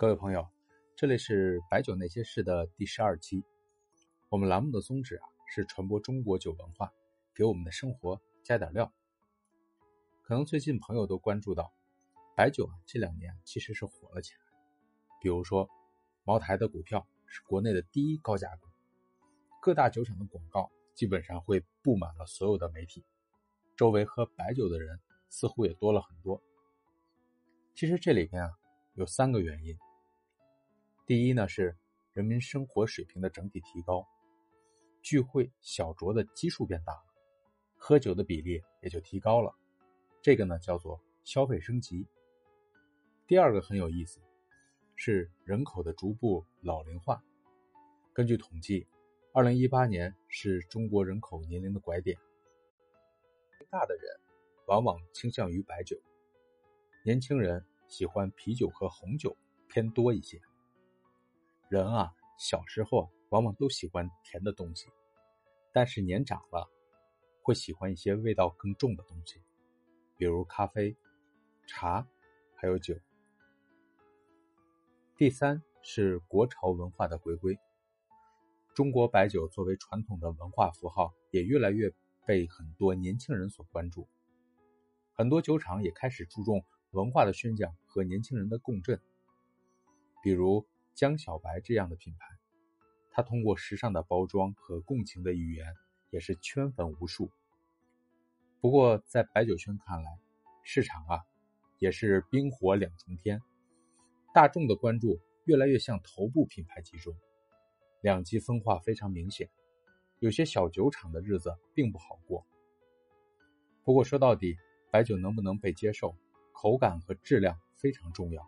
各位朋友，这里是白酒那些事的第十二期。我们栏目的宗旨啊，是传播中国酒文化，给我们的生活加点料。可能最近朋友都关注到，白酒啊这两年其实是火了起来。比如说，茅台的股票是国内的第一高价股，各大酒厂的广告基本上会布满了所有的媒体，周围喝白酒的人似乎也多了很多。其实这里边啊有三个原因。第一呢是人民生活水平的整体提高，聚会小酌的基数变大了，喝酒的比例也就提高了，这个呢叫做消费升级。第二个很有意思，是人口的逐步老龄化。根据统计，二零一八年是中国人口年龄的拐点，大的人往往倾向于白酒，年轻人喜欢啤酒和红酒偏多一些。人啊，小时候往往都喜欢甜的东西，但是年长了，会喜欢一些味道更重的东西，比如咖啡、茶，还有酒。第三是国潮文化的回归，中国白酒作为传统的文化符号，也越来越被很多年轻人所关注，很多酒厂也开始注重文化的宣讲和年轻人的共振，比如。江小白这样的品牌，它通过时尚的包装和共情的语言，也是圈粉无数。不过，在白酒圈看来，市场啊，也是冰火两重天，大众的关注越来越向头部品牌集中，两极分化非常明显。有些小酒厂的日子并不好过。不过说到底，白酒能不能被接受，口感和质量非常重要。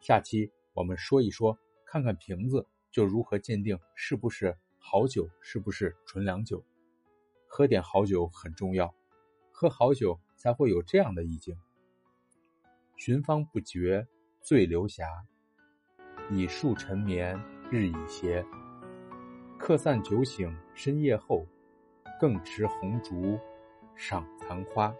下期。我们说一说，看看瓶子就如何鉴定是不是好酒，是不是纯粮酒。喝点好酒很重要，喝好酒才会有这样的意境。寻芳不觉醉流霞，倚树沉眠日已斜。客散酒醒深夜后，更持红烛赏残花。